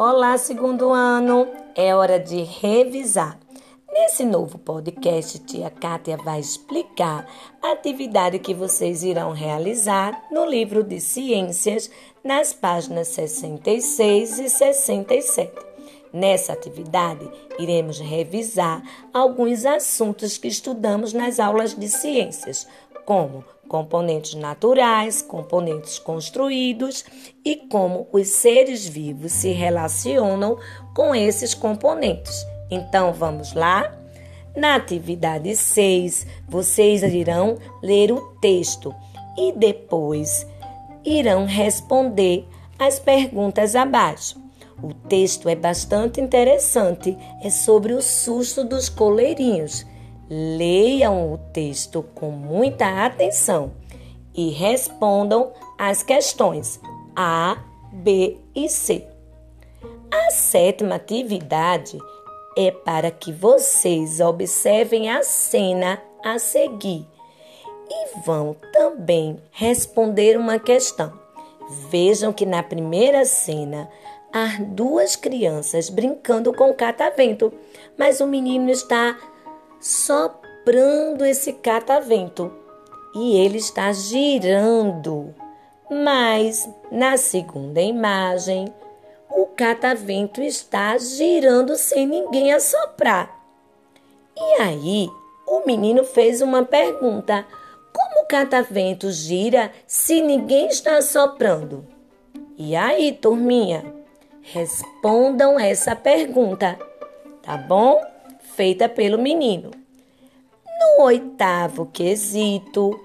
Olá, segundo ano! É hora de revisar. Nesse novo podcast, tia Kátia vai explicar a atividade que vocês irão realizar no livro de ciências, nas páginas 66 e 67. Nessa atividade, iremos revisar alguns assuntos que estudamos nas aulas de ciências, como componentes naturais, componentes construídos e como os seres vivos se relacionam com esses componentes. Então vamos lá? Na atividade 6, vocês irão ler o texto e depois irão responder as perguntas abaixo. O texto é bastante interessante, é sobre o susto dos coleirinhos. Leiam o texto com muita atenção e respondam as questões A, B e C. A sétima atividade é para que vocês observem a cena a seguir e vão também responder uma questão. Vejam que na primeira cena há duas crianças brincando com catavento, mas o menino está soprando esse catavento e ele está girando. Mas na segunda imagem, o catavento está girando sem ninguém assoprar. E aí, o menino fez uma pergunta: Como o catavento gira se ninguém está assoprando? E aí, turminha, respondam essa pergunta, tá bom? Feita pelo menino. No oitavo quesito,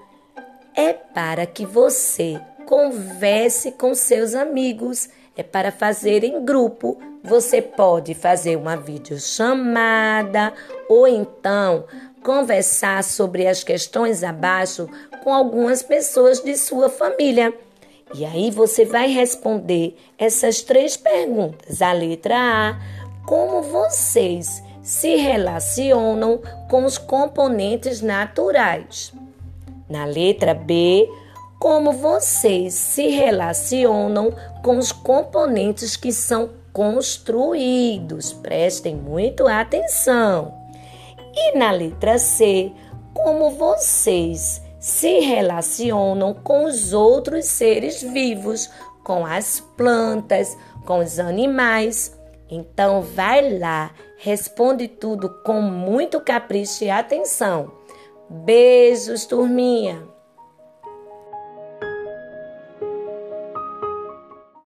é para que você converse com seus amigos, é para fazer em grupo. Você pode fazer uma videochamada ou então conversar sobre as questões abaixo com algumas pessoas de sua família. E aí você vai responder essas três perguntas. A letra A: como vocês se relacionam com os componentes naturais. Na letra B, como vocês se relacionam com os componentes que são construídos. Prestem muito atenção. E na letra C, como vocês se relacionam com os outros seres vivos, com as plantas, com os animais. Então vai lá, responde tudo com muito capricho e atenção. Beijos, turminha!